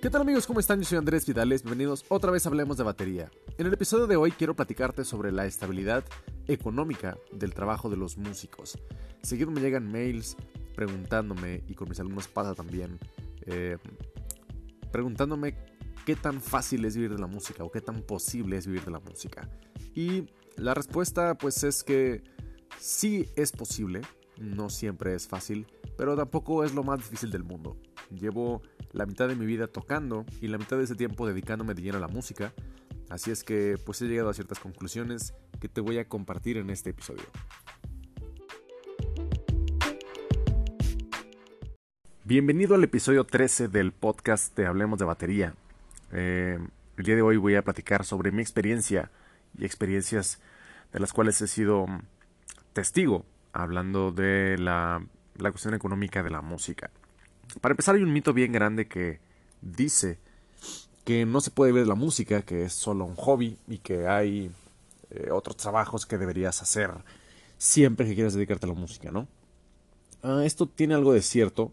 ¿Qué tal amigos? ¿Cómo están? Yo soy Andrés Vidales, bienvenidos otra vez a Hablemos de Batería. En el episodio de hoy quiero platicarte sobre la estabilidad económica del trabajo de los músicos. Seguido me llegan mails preguntándome, y con mis alumnos pasa también, eh, preguntándome qué tan fácil es vivir de la música o qué tan posible es vivir de la música. Y la respuesta pues es que sí es posible, no siempre es fácil, pero tampoco es lo más difícil del mundo. Llevo la mitad de mi vida tocando y la mitad de ese tiempo dedicándome de lleno a la música, así es que pues he llegado a ciertas conclusiones que te voy a compartir en este episodio. Bienvenido al episodio 13 del podcast de Hablemos de Batería. Eh, el día de hoy voy a platicar sobre mi experiencia y experiencias de las cuales he sido testigo hablando de la, la cuestión económica de la música. Para empezar, hay un mito bien grande que dice que no se puede ver la música, que es solo un hobby y que hay eh, otros trabajos que deberías hacer siempre que quieras dedicarte a la música, ¿no? Ah, esto tiene algo de cierto.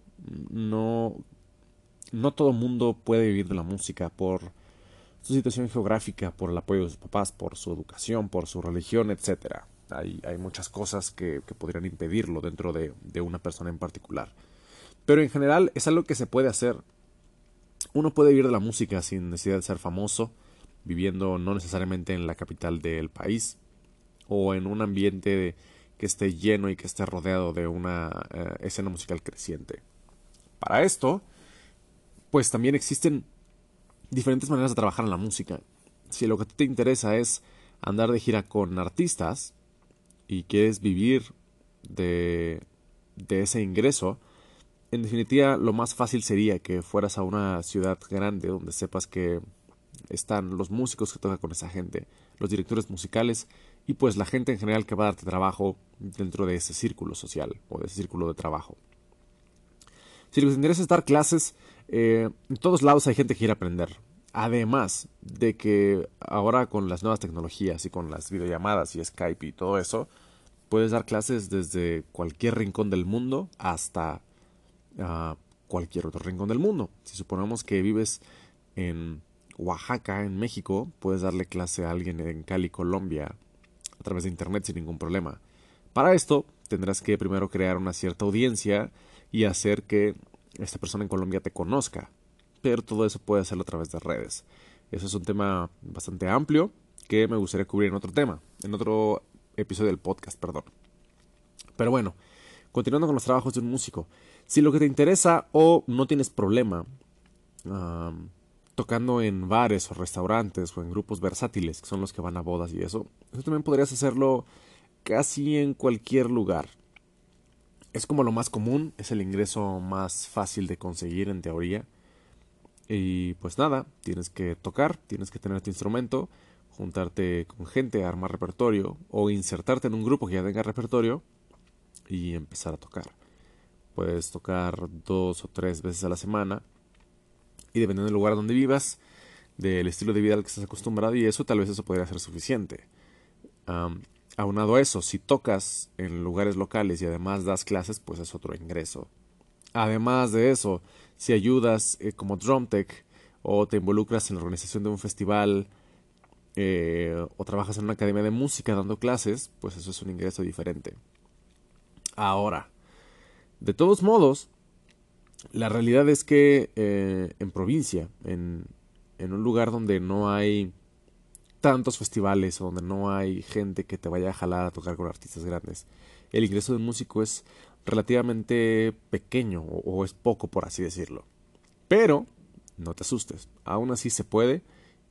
No, no todo mundo puede vivir de la música por su situación geográfica, por el apoyo de sus papás, por su educación, por su religión, etc. Hay, muchas cosas que, podrían impedirlo dentro de, de una persona en particular. Pero en general es algo que se puede hacer. Uno puede vivir de la música sin necesidad de ser famoso, viviendo no necesariamente en la capital del país o en un ambiente que esté lleno y que esté rodeado de una eh, escena musical creciente. Para esto, pues también existen diferentes maneras de trabajar en la música. Si lo que te interesa es andar de gira con artistas y quieres vivir de, de ese ingreso, en definitiva, lo más fácil sería que fueras a una ciudad grande donde sepas que están los músicos que tocan con esa gente, los directores musicales y pues la gente en general que va a darte trabajo dentro de ese círculo social o de ese círculo de trabajo. Si les interesa dar clases, eh, en todos lados hay gente que quiere aprender. Además de que ahora con las nuevas tecnologías y con las videollamadas y Skype y todo eso, puedes dar clases desde cualquier rincón del mundo hasta a cualquier otro rincón del mundo. Si suponemos que vives en Oaxaca, en México, puedes darle clase a alguien en Cali, Colombia, a través de Internet sin ningún problema. Para esto, tendrás que primero crear una cierta audiencia y hacer que esta persona en Colombia te conozca. Pero todo eso puede hacerlo a través de redes. Eso es un tema bastante amplio que me gustaría cubrir en otro tema, en otro episodio del podcast, perdón. Pero bueno, continuando con los trabajos de un músico. Si lo que te interesa o no tienes problema tocando en bares o restaurantes o en grupos versátiles, que son los que van a bodas y eso, eso también podrías hacerlo casi en cualquier lugar. Es como lo más común, es el ingreso más fácil de conseguir en teoría. Y pues nada, tienes que tocar, tienes que tener tu instrumento, juntarte con gente, armar repertorio o insertarte en un grupo que ya tenga repertorio y empezar a tocar. Puedes tocar dos o tres veces a la semana. Y dependiendo del lugar donde vivas, del estilo de vida al que estás acostumbrado y eso, tal vez eso podría ser suficiente. aunado a eso, si tocas en lugares locales y además das clases, pues es otro ingreso. Además de eso, si ayudas eh, como como tech o te involucras en la organización de un festival eh, o trabajas en una academia de música dando clases, pues eso es un ingreso diferente. Ahora, de todos modos, la realidad es que eh, en provincia, en, en un lugar donde no hay tantos festivales, donde no hay gente que te vaya a jalar a tocar con artistas grandes, el ingreso de músico es relativamente pequeño o, o, es poco por así decirlo. Pero no te asustes, aún así se puede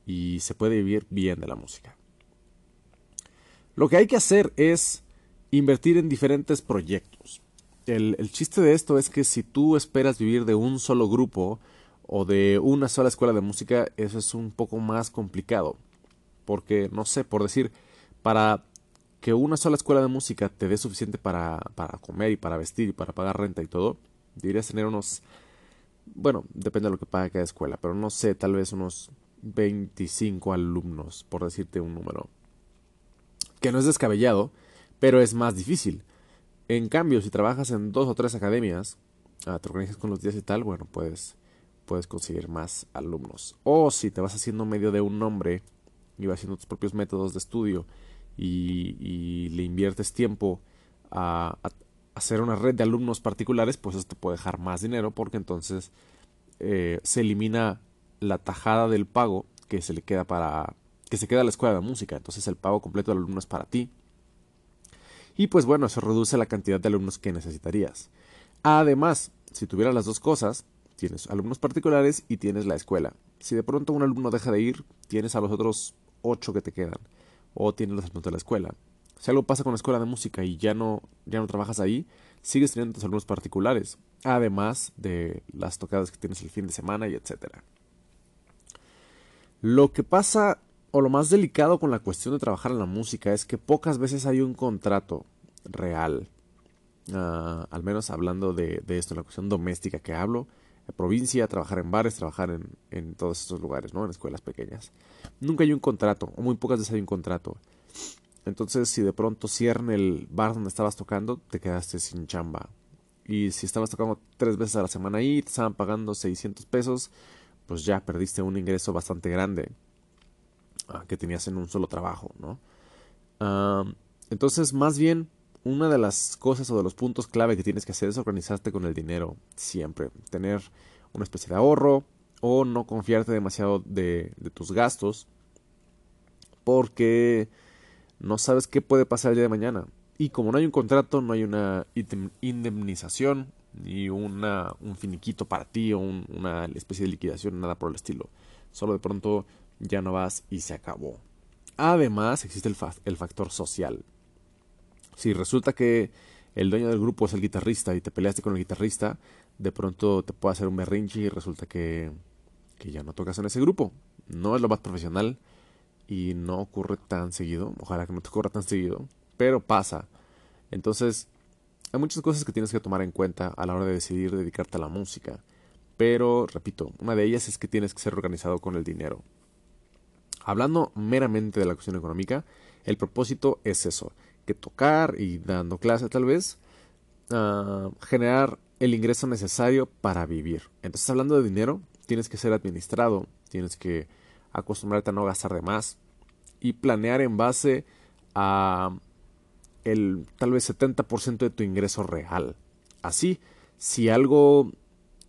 y se puede vivir bien de la música. Lo que hay que hacer es invertir en diferentes proyectos el, chiste de esto es que si tú esperas vivir de un solo grupo o de una sola escuela de música, eso es un poco más complicado. Porque, no sé, por decir, para que una sola escuela de música te dé suficiente para, para comer y para vestir y para pagar renta y todo, deberías tener unos, bueno, depende de lo que pague cada escuela, pero no sé, tal vez unos 25 alumnos, por decirte un número. Que no es descabellado, pero es más difícil. En cambio, si trabajas en dos o tres academias, ah, te organizas con los días y tal, bueno, puedes, puedes conseguir más alumnos. O si te vas haciendo medio de un nombre y vas haciendo tus propios métodos de estudio y, le inviertes tiempo a, hacer una red de alumnos particulares, pues eso te puede dejar más dinero porque entonces eh, se elimina la tajada del pago que se le queda para que se queda a la escuela de música. Entonces el pago completo de alumnos para ti. Y pues bueno, eso reduce la cantidad de alumnos que necesitarías. Además, si tuvieras las dos cosas, tienes alumnos particulares y tienes la escuela. Si de pronto un alumno deja de ir, tienes a los otros ocho que te quedan. O tienes los alumnos de la escuela. Si algo pasa con la escuela de música y ya no, ya no trabajas ahí, sigues teniendo tus alumnos particulares. Además de las tocadas que tienes el fin de semana y etcétera. Lo que pasa, o lo más delicado con la cuestión de trabajar en la música, es que pocas veces hay un contrato real. Ah, al menos hablando de, esto, la cuestión doméstica que hablo, provincia, trabajar en bares, trabajar en, en todos estos lugares, ¿no? En escuelas pequeñas. Nunca hay un contrato, o muy pocas veces hay un contrato. Entonces, si de pronto cierran el bar donde estabas tocando, te quedaste sin chamba. Y si estabas tocando tres veces a la semana ahí, te estaban pagando 600 pesos, pues ya perdiste un ingreso bastante grande ah, que tenías en un solo trabajo, ¿no? entonces, más bien, una de las cosas o de los puntos clave que tienes que hacer es organizarte con el dinero siempre. Tener una especie de ahorro o no confiarte demasiado de, de tus gastos porque no sabes qué puede pasar el día de mañana. Y como no hay un contrato, no hay una indemnización, ni una, un finiquito para ti o una especie de liquidación, nada por el estilo. Solo de pronto ya no vas y se acabó. Además, existe el, factor social. Si resulta que el dueño del grupo es el guitarrista y te peleaste con el guitarrista, de pronto te puede hacer un berrinche y resulta que, que ya no tocas en ese grupo. No es lo más profesional y no ocurre tan seguido. Ojalá que no te ocurra tan seguido, pero pasa. Entonces, hay muchas cosas que tienes que tomar en cuenta a la hora de decidir dedicarte a la música. Pero, repito, una de ellas es que tienes que ser organizado con el dinero. Hablando meramente de la cuestión económica, el propósito es eso, que tocar y dando clases tal vez, uh, generar el ingreso necesario para vivir. Entonces, hablando de dinero, tienes que ser administrado, tienes que acostumbrarte a no gastar de más y planear en base a el tal vez 70% de tu ingreso real. Así, si algo,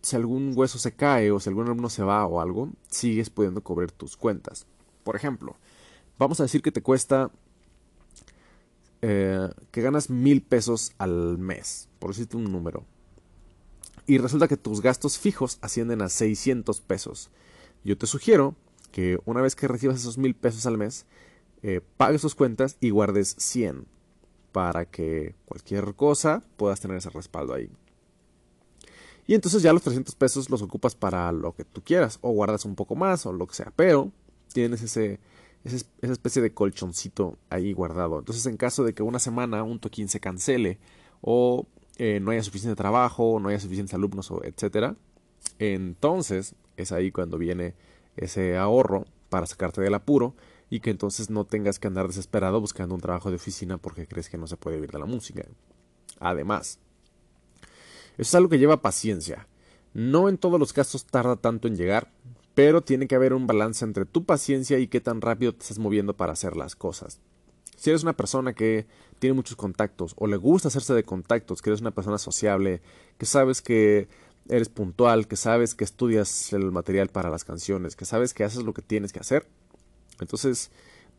si algún hueso se cae o si algún alumno se va o algo, sigues pudiendo cubrir tus cuentas. Por ejemplo, vamos a decir que te cuesta eh, que ganas mil pesos al mes, por decirte un número. Y resulta que tus gastos fijos ascienden a 600 pesos. Yo te sugiero que una vez que recibas esos mil pesos al mes, eh, pagues tus cuentas y guardes 100 para que cualquier cosa puedas tener ese respaldo ahí. Y entonces ya los 300 pesos los ocupas para lo que tú quieras, o guardas un poco más, o lo que sea, pero tienes ese, esa especie de colchoncito ahí guardado. Entonces en caso de que una semana un toquín se cancele, o eh, no haya suficiente trabajo, no haya suficientes alumnos, etcétera, entonces es ahí cuando viene ese ahorro para sacarte del apuro y que entonces no tengas que andar desesperado buscando un trabajo de oficina porque crees que no se puede vivir de la música. Además, eso es algo que lleva paciencia. No en todos los casos tarda tanto en llegar, pero tiene que haber un balance entre tu paciencia y qué tan rápido te estás moviendo para hacer las cosas. Si eres una persona que tiene muchos contactos o le gusta hacerse de contactos, que eres una persona sociable, que sabes que eres puntual, que sabes que estudias el material para las canciones, que sabes que haces lo que tienes que hacer, entonces,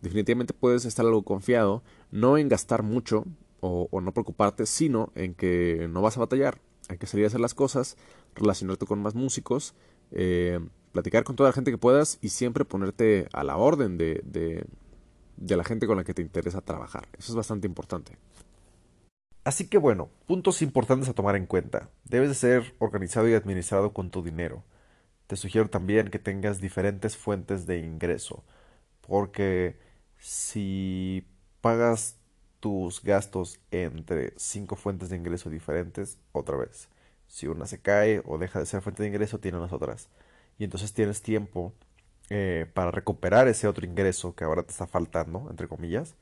definitivamente puedes estar algo confiado, no en gastar mucho o, no preocuparte, sino en que no vas a batallar. Hay que salir a hacer las cosas, relacionarte con más músicos, eh, platicar con toda la gente que puedas y siempre ponerte a la orden de, de, la gente con la que te interesa trabajar. Eso es bastante importante. Así que bueno, puntos importantes a tomar en cuenta. Debes de ser organizado y administrado con tu dinero. Te sugiero también que tengas diferentes fuentes de ingreso. Porque si pagas tus gastos entre cinco fuentes de ingreso diferentes, otra vez, si una se cae o deja de ser fuente de ingreso, tienen las otras. Y entonces tienes tiempo eh, para recuperar ese otro ingreso que ahora te está faltando, entre comillas,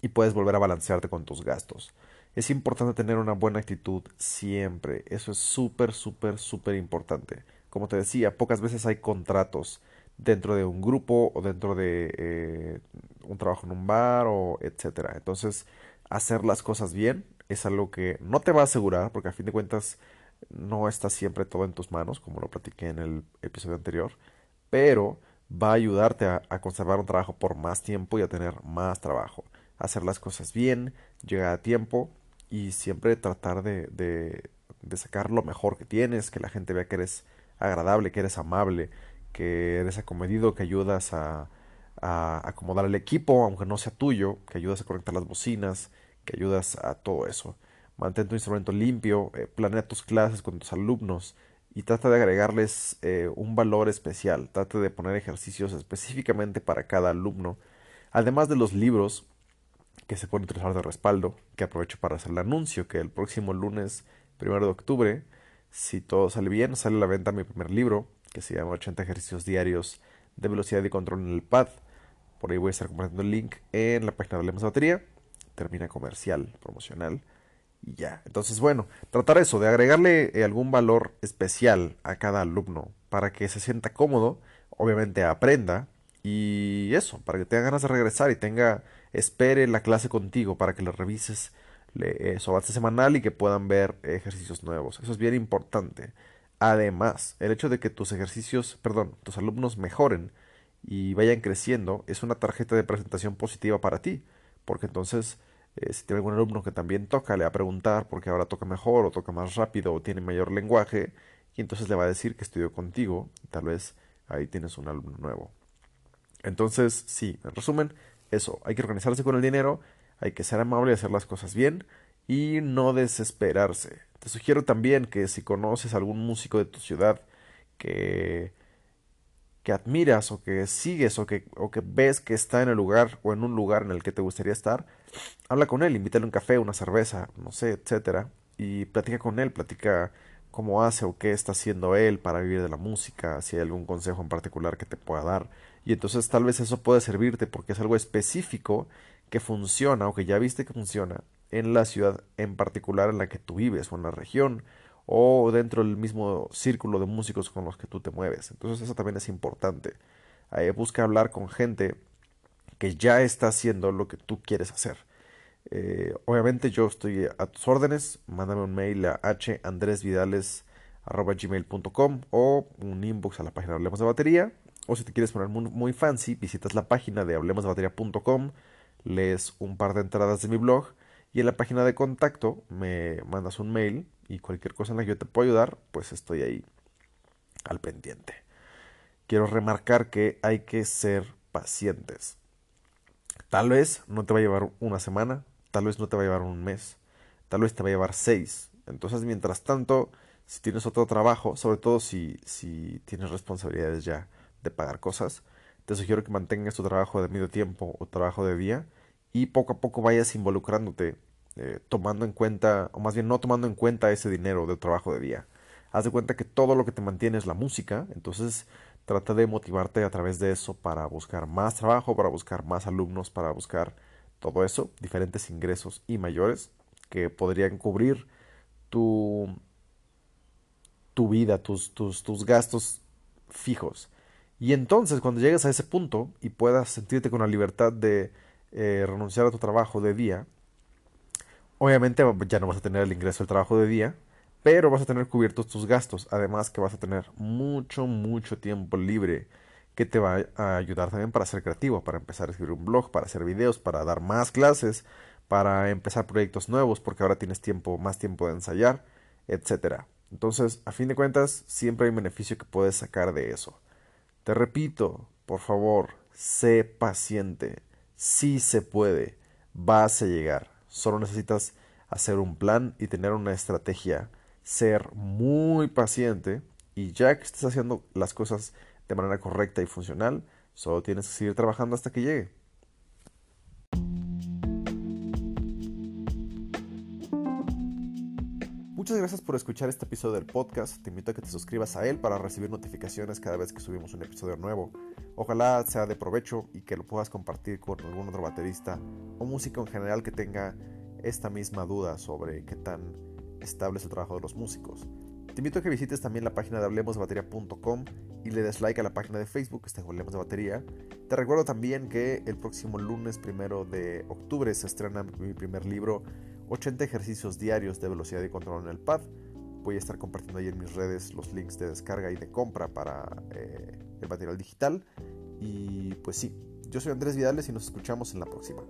y puedes volver a balancearte con tus gastos. Es importante tener una buena actitud siempre. Eso es súper, súper, súper importante. como te decía, pocas veces hay contratos dentro de un grupo o dentro de eh, un trabajo en un bar o etcétera. Entonces, hacer las cosas bien es algo que no te va a asegurar, porque a fin de cuentas no está siempre todo en tus manos, como lo platiqué en el episodio anterior, pero va a ayudarte a, conservar un trabajo por más tiempo y a tener más trabajo. Hacer las cosas bien, llegar a tiempo y siempre tratar de, sacar lo mejor que tienes, que la gente vea que eres agradable, que eres amable, que eres acomedido, que ayudas a, a acomodar el equipo, aunque no sea tuyo, que ayudas a conectar las bocinas, que ayudas a todo eso. Mantén tu instrumento limpio, eh, planea tus clases con tus alumnos y trata de agregarles eh, un valor especial. Trata de poner ejercicios específicamente para cada alumno. Además de los libros que se pueden utilizar de respaldo, que aprovecho para hacer el anuncio que el próximo lunes, primero de octubre, si todo sale bien, sale a la venta mi primer libro, que se llama 80 ejercicios diarios de velocidad y control en el pad. Por ahí voy a estar compartiendo el link en la página de Lemos Batería. Termina comercial, promocional. Y ya. Entonces, bueno, tratar eso, de agregarle eh, algún valor especial a cada alumno para que se sienta cómodo, obviamente aprenda. Y eso, para que tenga ganas de regresar y tenga, espere la clase contigo para que le revises su avance semanal y que puedan ver ejercicios nuevos. Eso es bien importante. Además, el hecho de que tus ejercicios, perdón, tus alumnos mejoren y vayan creciendo es una tarjeta de presentación positiva para ti, porque entonces eh, si tiene algún alumno que también toca, le va a preguntar porque ahora toca mejor o toca más rápido o tiene mayor lenguaje y entonces le va a decir que estudió contigo tal vez ahí tienes un alumno nuevo. Entonces, sí, en resumen, eso, hay que organizarse con el dinero, hay que ser amable y hacer las cosas bien y no desesperarse. Te sugiero también que si conoces algún músico de tu ciudad que, que admiras o que sigues o que, o que ves que está en el lugar o en un lugar en el que te gustaría estar, habla con él, invítale un café, una cerveza, no sé, etcétera, y platica con él, platica cómo hace o qué está haciendo él para vivir de la música, si hay algún consejo en particular que te pueda dar. Y entonces tal vez eso puede servirte porque es algo específico que funciona o que ya viste que funciona en la ciudad en particular en la que tú vives o en la región o dentro del mismo círculo de músicos con los que tú te mueves. Entonces eso también es importante. busca hablar con gente que ya está haciendo lo que tú quieres hacer. Eh, obviamente yo estoy a tus órdenes. Mándame un mail a handresvidales.gmail.com o un inbox a la página de Hablemos de Batería. O si te quieres poner muy, muy fancy, visitas la página de hablemosdebatería.com, lees un par de entradas de mi blog y en la página de contacto me mandas un mail y cualquier cosa en la que yo te pueda ayudar, pues estoy ahí al pendiente. Quiero remarcar que hay que ser pacientes. Tal vez no te va a llevar una semana, tal vez no te va a llevar un mes, tal vez te va a llevar seis. Entonces, mientras tanto, si tienes otro trabajo, sobre todo si, si tienes responsabilidades ya de pagar cosas, te sugiero que mantengas tu trabajo de medio tiempo o trabajo de día y poco a poco vayas involucrándote, eh, tomando en cuenta, o más bien no tomando en cuenta ese dinero de trabajo de día. Haz de cuenta que todo lo que te mantiene es la música, entonces trata de motivarte a través de eso para buscar más trabajo, para buscar más alumnos, para buscar todo eso, diferentes ingresos y mayores que podrían cubrir tu, tu vida, tus, tus, tus gastos fijos. Y entonces cuando llegues a ese punto y puedas sentirte con la libertad de eh, renunciar a tu trabajo de día, obviamente ya no vas a tener el ingreso del trabajo de día, pero vas a tener cubiertos tus gastos. Además que vas a tener mucho, mucho tiempo libre que te va a ayudar también para ser creativo, para empezar a escribir un blog, para hacer videos, para dar más clases, para empezar proyectos nuevos, porque ahora tienes tiempo, más tiempo de ensayar, etcétera. Entonces, a fin de cuentas, siempre hay un beneficio que puedes sacar de eso. Te repito, por favor, sé paciente sí se puede, vas a llegar. Solo necesitas hacer un plan y tener una estrategia, ser muy paciente y ya que estés haciendo las cosas de manera correcta y funcional, solo tienes que seguir trabajando hasta que llegue. Muchas gracias por escuchar este episodio del podcast. Te invito a que te suscribas a él para recibir notificaciones cada vez que subimos un episodio nuevo. Ojalá sea de provecho y que lo puedas compartir con algún otro baterista o músico en general que tenga esta misma duda sobre qué tan estable es el trabajo de los músicos. Te invito a que visites también la página de hablemosdebatería.com y le des like a la página de Facebook, que está Hablemos de Batería. Te recuerdo también que el próximo lunes primero de octubre se estrena mi primer libro, 80 ejercicios diarios de velocidad y control en el pad. Voy a estar compartiendo ahí en mis redes los links de descarga y de compra para eh, el material digital. Y pues sí, yo soy Andrés Vidales y nos escuchamos en la próxima.